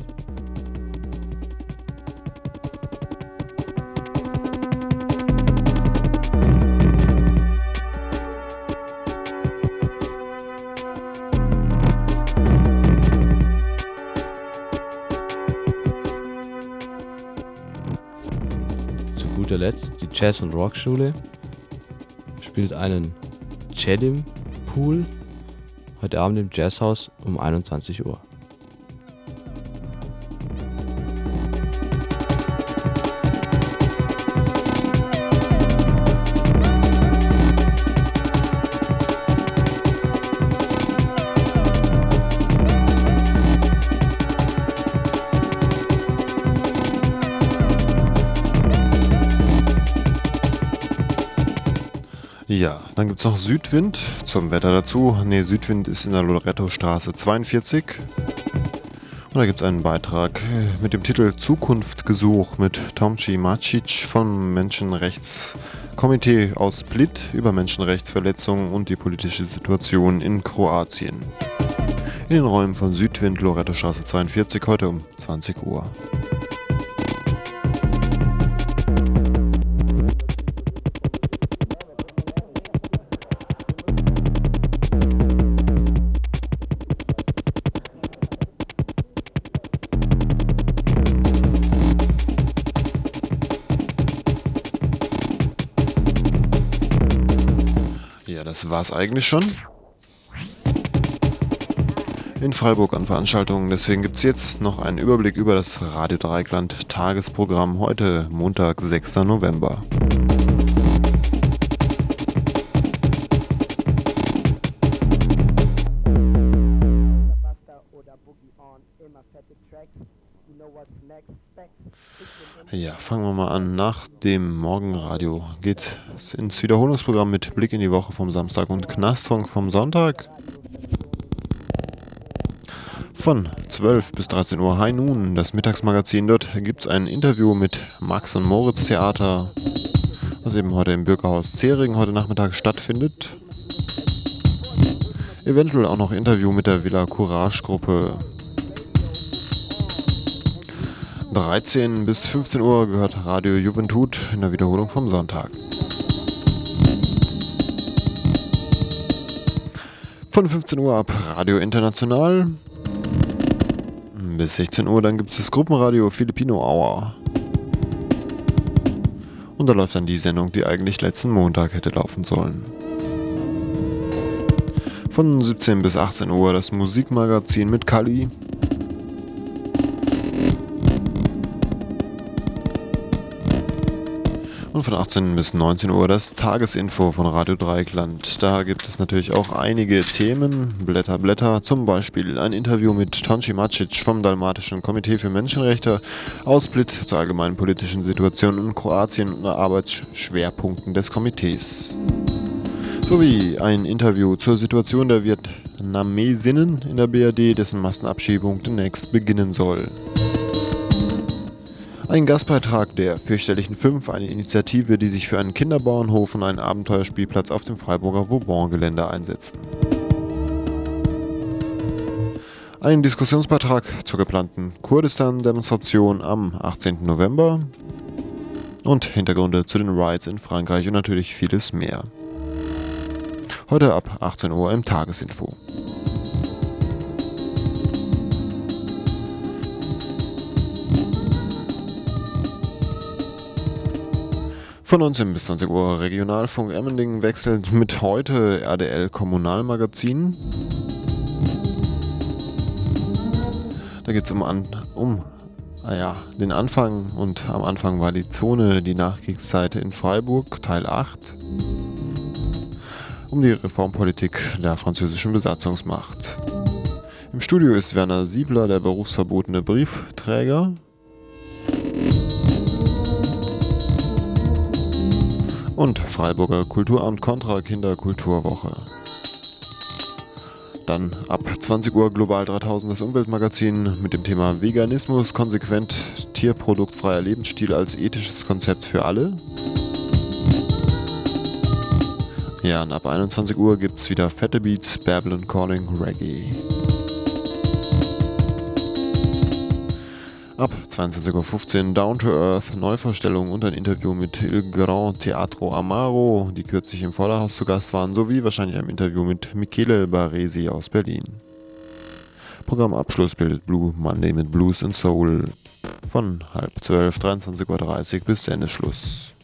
Zu guter Letzt die Jazz- und Rockschule spielt einen Chedim Pool heute Abend im Jazzhaus um 21 Uhr. Dann gibt es noch Südwind zum Wetter dazu. Ne, Südwind ist in der Loretto-Straße 42. Und da gibt es einen Beitrag mit dem Titel Zukunftgesuch mit Tomci Macic vom Menschenrechtskomitee aus Split über Menschenrechtsverletzungen und die politische Situation in Kroatien. In den Räumen von Südwind, Loretto-Straße 42, heute um 20 Uhr. Das war's eigentlich schon. In Freiburg an Veranstaltungen. Deswegen gibt's jetzt noch einen Überblick über das Radio Dreieckland Tagesprogramm heute Montag, 6. November. Ja, fangen wir mal an. Nach dem Morgenradio geht es ins Wiederholungsprogramm mit Blick in die Woche vom Samstag und Knastfunk vom Sonntag. Von 12 bis 13 Uhr High Noon, das Mittagsmagazin. Dort gibt es ein Interview mit Max und Moritz Theater, was eben heute im Bürgerhaus Zering heute Nachmittag stattfindet. Eventuell auch noch Interview mit der Villa Courage Gruppe. 13 bis 15 Uhr gehört Radio Juventud in der Wiederholung vom Sonntag. Von 15 Uhr ab Radio International. Bis 16 Uhr dann gibt es das Gruppenradio Filipino Hour. Und da läuft dann die Sendung, die eigentlich letzten Montag hätte laufen sollen. Von 17 bis 18 Uhr das Musikmagazin mit Kali. Und von 18 bis 19 Uhr das Tagesinfo von Radio Dreikland. Da gibt es natürlich auch einige Themen, Blätter, Blätter, zum Beispiel ein Interview mit Tonci Macic vom Dalmatischen Komitee für Menschenrechte, Ausblick zur allgemeinen politischen Situation in Kroatien und Arbeitsschwerpunkten des Komitees. Sowie ein Interview zur Situation der Vietnamesinnen in der BRD, dessen Massenabschiebung demnächst beginnen soll. Ein Gastbeitrag der fürchterlichen Fünf, eine Initiative, die sich für einen Kinderbauernhof und einen Abenteuerspielplatz auf dem Freiburger Vauban-Gelände einsetzen. Ein Diskussionsbeitrag zur geplanten Kurdistan-Demonstration am 18. November und Hintergründe zu den Riots in Frankreich und natürlich vieles mehr. Heute ab 18 Uhr im Tagesinfo. Von 19 bis 20 Uhr Regionalfunk Emmendingen wechselt mit heute RDL Kommunalmagazin. Da geht es um, an, um ah ja, den Anfang und am Anfang war die Zone, die Nachkriegszeit in Freiburg, Teil 8. Um die Reformpolitik der französischen Besatzungsmacht. Im Studio ist Werner Siebler, der berufsverbotene Briefträger. Und Freiburger Kulturamt Kontra Kinderkulturwoche. Dann ab 20 Uhr Global 3000 das Umweltmagazin mit dem Thema Veganismus, konsequent tierproduktfreier Lebensstil als ethisches Konzept für alle. Ja, und ab 21 Uhr gibt es wieder fette Beats, Babylon Calling Reggae. Ab 22.15 Uhr Down to Earth, Neuvorstellung und ein Interview mit Il Grand Teatro Amaro, die kürzlich im Vorderhaus zu Gast waren, sowie wahrscheinlich ein Interview mit Michele Baresi aus Berlin. Programmabschluss bildet Blue Monday mit Blues and Soul von halb zwölf, 23.30 Uhr bis Sendeschluss.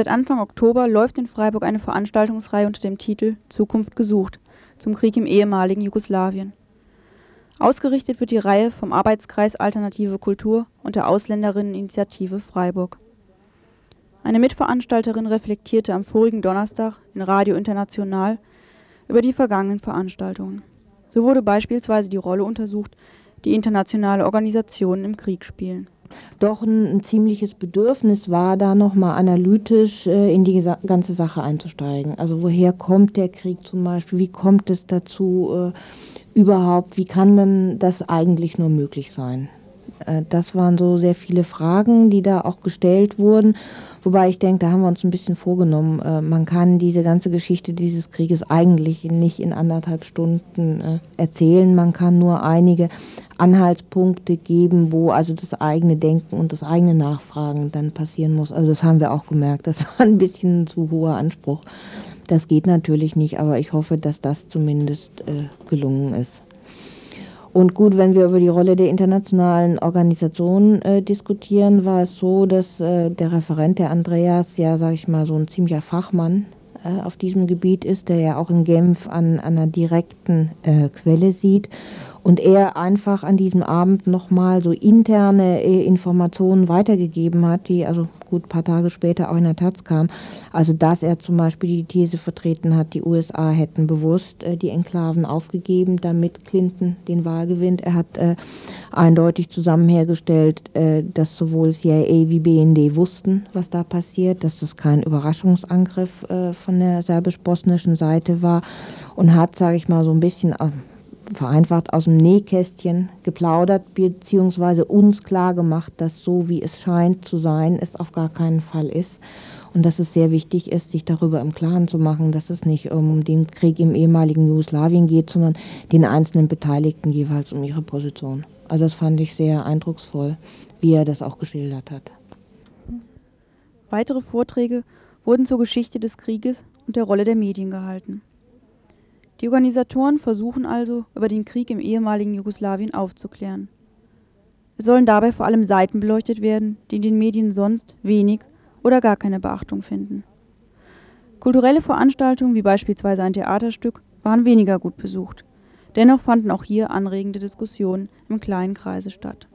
Seit Anfang Oktober läuft in Freiburg eine Veranstaltungsreihe unter dem Titel Zukunft gesucht zum Krieg im ehemaligen Jugoslawien. Ausgerichtet wird die Reihe vom Arbeitskreis Alternative Kultur und der Ausländerinneninitiative Freiburg. Eine Mitveranstalterin reflektierte am vorigen Donnerstag in Radio International über die vergangenen Veranstaltungen. So wurde beispielsweise die Rolle untersucht, die internationale Organisationen im Krieg spielen doch ein, ein ziemliches Bedürfnis war, da nochmal analytisch äh, in die ganze Sache einzusteigen. Also woher kommt der Krieg zum Beispiel? Wie kommt es dazu äh, überhaupt? Wie kann denn das eigentlich nur möglich sein? Äh, das waren so sehr viele Fragen, die da auch gestellt wurden. Wobei ich denke, da haben wir uns ein bisschen vorgenommen. Äh, man kann diese ganze Geschichte dieses Krieges eigentlich nicht in anderthalb Stunden äh, erzählen. Man kann nur einige Anhaltspunkte geben, wo also das eigene Denken und das eigene Nachfragen dann passieren muss. Also das haben wir auch gemerkt. Das war ein bisschen ein zu hoher Anspruch. Das geht natürlich nicht, aber ich hoffe, dass das zumindest äh, gelungen ist. Und gut, wenn wir über die Rolle der internationalen Organisationen äh, diskutieren, war es so, dass äh, der Referent, der Andreas, ja, sage ich mal, so ein ziemlicher Fachmann äh, auf diesem Gebiet ist, der ja auch in Genf an, an einer direkten äh, Quelle sieht und er einfach an diesem Abend nochmal so interne äh, Informationen weitergegeben hat, die also gut ein paar Tage später auch in der Taz kam. Also dass er zum Beispiel die These vertreten hat, die USA hätten bewusst äh, die Enklaven aufgegeben, damit Clinton den Wahl gewinnt. Er hat äh, eindeutig zusammen hergestellt, äh, dass sowohl CIA wie BND wussten, was da passiert, dass das kein Überraschungsangriff äh, von der serbisch-bosnischen Seite war und hat, sage ich mal, so ein bisschen vereinfacht aus dem Nähkästchen geplaudert, beziehungsweise uns klar gemacht, dass so wie es scheint zu sein, es auf gar keinen Fall ist. Und dass es sehr wichtig ist, sich darüber im Klaren zu machen, dass es nicht um den Krieg im ehemaligen Jugoslawien geht, sondern den einzelnen Beteiligten jeweils um ihre Position. Also das fand ich sehr eindrucksvoll, wie er das auch geschildert hat. Weitere Vorträge wurden zur Geschichte des Krieges und der Rolle der Medien gehalten. Die Organisatoren versuchen also, über den Krieg im ehemaligen Jugoslawien aufzuklären. Es sollen dabei vor allem Seiten beleuchtet werden, die in den Medien sonst wenig oder gar keine Beachtung finden. Kulturelle Veranstaltungen wie beispielsweise ein Theaterstück waren weniger gut besucht. Dennoch fanden auch hier anregende Diskussionen im kleinen Kreise statt.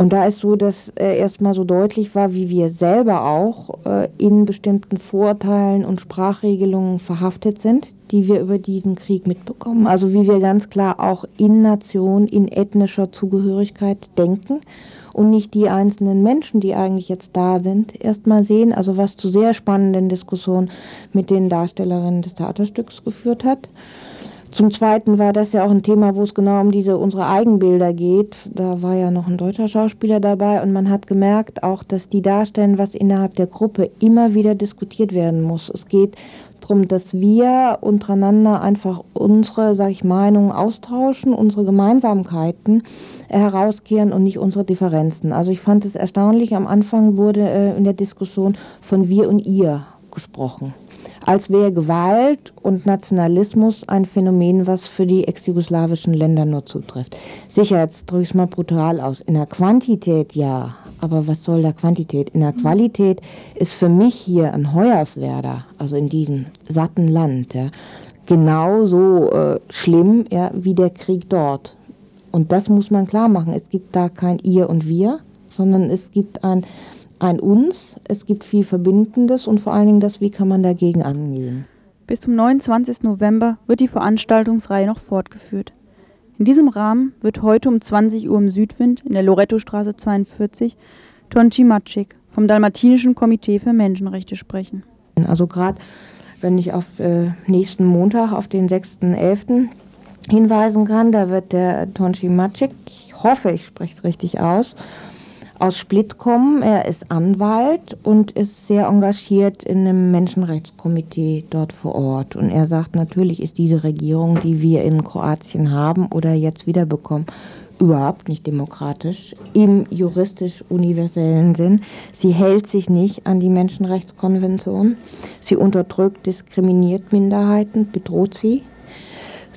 Und da ist so, dass äh, erstmal so deutlich war, wie wir selber auch äh, in bestimmten Vorurteilen und Sprachregelungen verhaftet sind, die wir über diesen Krieg mitbekommen. Also wie wir ganz klar auch in Nation, in ethnischer Zugehörigkeit denken und nicht die einzelnen Menschen, die eigentlich jetzt da sind, erstmal sehen. Also was zu sehr spannenden Diskussionen mit den Darstellerinnen des Theaterstücks geführt hat. Zum Zweiten war das ja auch ein Thema, wo es genau um diese unsere Eigenbilder geht. Da war ja noch ein deutscher Schauspieler dabei und man hat gemerkt auch, dass die darstellen, was innerhalb der Gruppe immer wieder diskutiert werden muss. Es geht darum, dass wir untereinander einfach unsere, sag ich, Meinungen austauschen, unsere Gemeinsamkeiten herauskehren und nicht unsere Differenzen. Also ich fand es erstaunlich, am Anfang wurde äh, in der Diskussion von wir und ihr gesprochen als wäre Gewalt und Nationalismus ein Phänomen, was für die ex-jugoslawischen Länder nur zutrifft. Sicher, jetzt drücke ich es mal brutal aus. In der Quantität ja, aber was soll der Quantität? In der Qualität ist für mich hier ein Hoyerswerda, also in diesem satten Land, ja, genauso äh, schlimm ja, wie der Krieg dort. Und das muss man klar machen. Es gibt da kein Ihr und Wir, sondern es gibt ein ein Uns, es gibt viel Verbindendes und vor allen Dingen das, wie kann man dagegen angehen. Bis zum 29. November wird die Veranstaltungsreihe noch fortgeführt. In diesem Rahmen wird heute um 20 Uhr im Südwind in der Lorettostraße 42 Tonci Maciek vom Dalmatinischen Komitee für Menschenrechte sprechen. Also gerade wenn ich auf äh, nächsten Montag, auf den 6.11. hinweisen kann, da wird der Tonci Maciek, ich hoffe, ich spreche es richtig aus, aus Split kommen. Er ist Anwalt und ist sehr engagiert in einem Menschenrechtskomitee dort vor Ort. Und er sagt, natürlich ist diese Regierung, die wir in Kroatien haben oder jetzt wiederbekommen, überhaupt nicht demokratisch im juristisch universellen Sinn. Sie hält sich nicht an die Menschenrechtskonvention. Sie unterdrückt, diskriminiert Minderheiten, bedroht sie.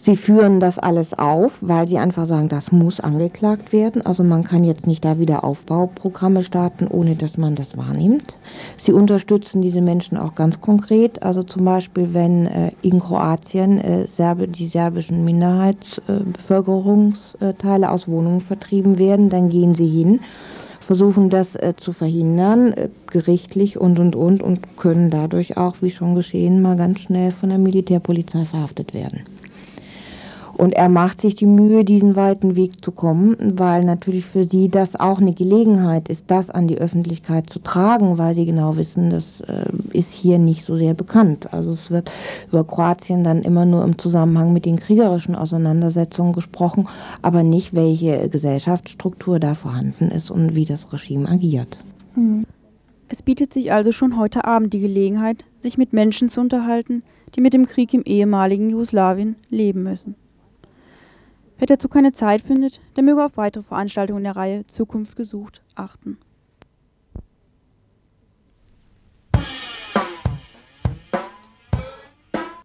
Sie führen das alles auf, weil sie einfach sagen, das muss angeklagt werden. Also man kann jetzt nicht da wieder Aufbauprogramme starten, ohne dass man das wahrnimmt. Sie unterstützen diese Menschen auch ganz konkret. Also zum Beispiel, wenn äh, in Kroatien äh, die serbischen Minderheitsbevölkerungsteile aus Wohnungen vertrieben werden, dann gehen sie hin versuchen das äh, zu verhindern, äh, gerichtlich und und und und können dadurch auch, wie schon geschehen, mal ganz schnell von der Militärpolizei verhaftet werden. Und er macht sich die Mühe, diesen weiten Weg zu kommen, weil natürlich für sie das auch eine Gelegenheit ist, das an die Öffentlichkeit zu tragen, weil sie genau wissen, das äh, ist hier nicht so sehr bekannt. Also es wird über Kroatien dann immer nur im Zusammenhang mit den kriegerischen Auseinandersetzungen gesprochen, aber nicht, welche Gesellschaftsstruktur da vorhanden ist und wie das Regime agiert. Hm. Es bietet sich also schon heute Abend die Gelegenheit, sich mit Menschen zu unterhalten, die mit dem Krieg im ehemaligen Jugoslawien leben müssen. Wer dazu keine Zeit findet, der möge auf weitere Veranstaltungen der Reihe Zukunft gesucht achten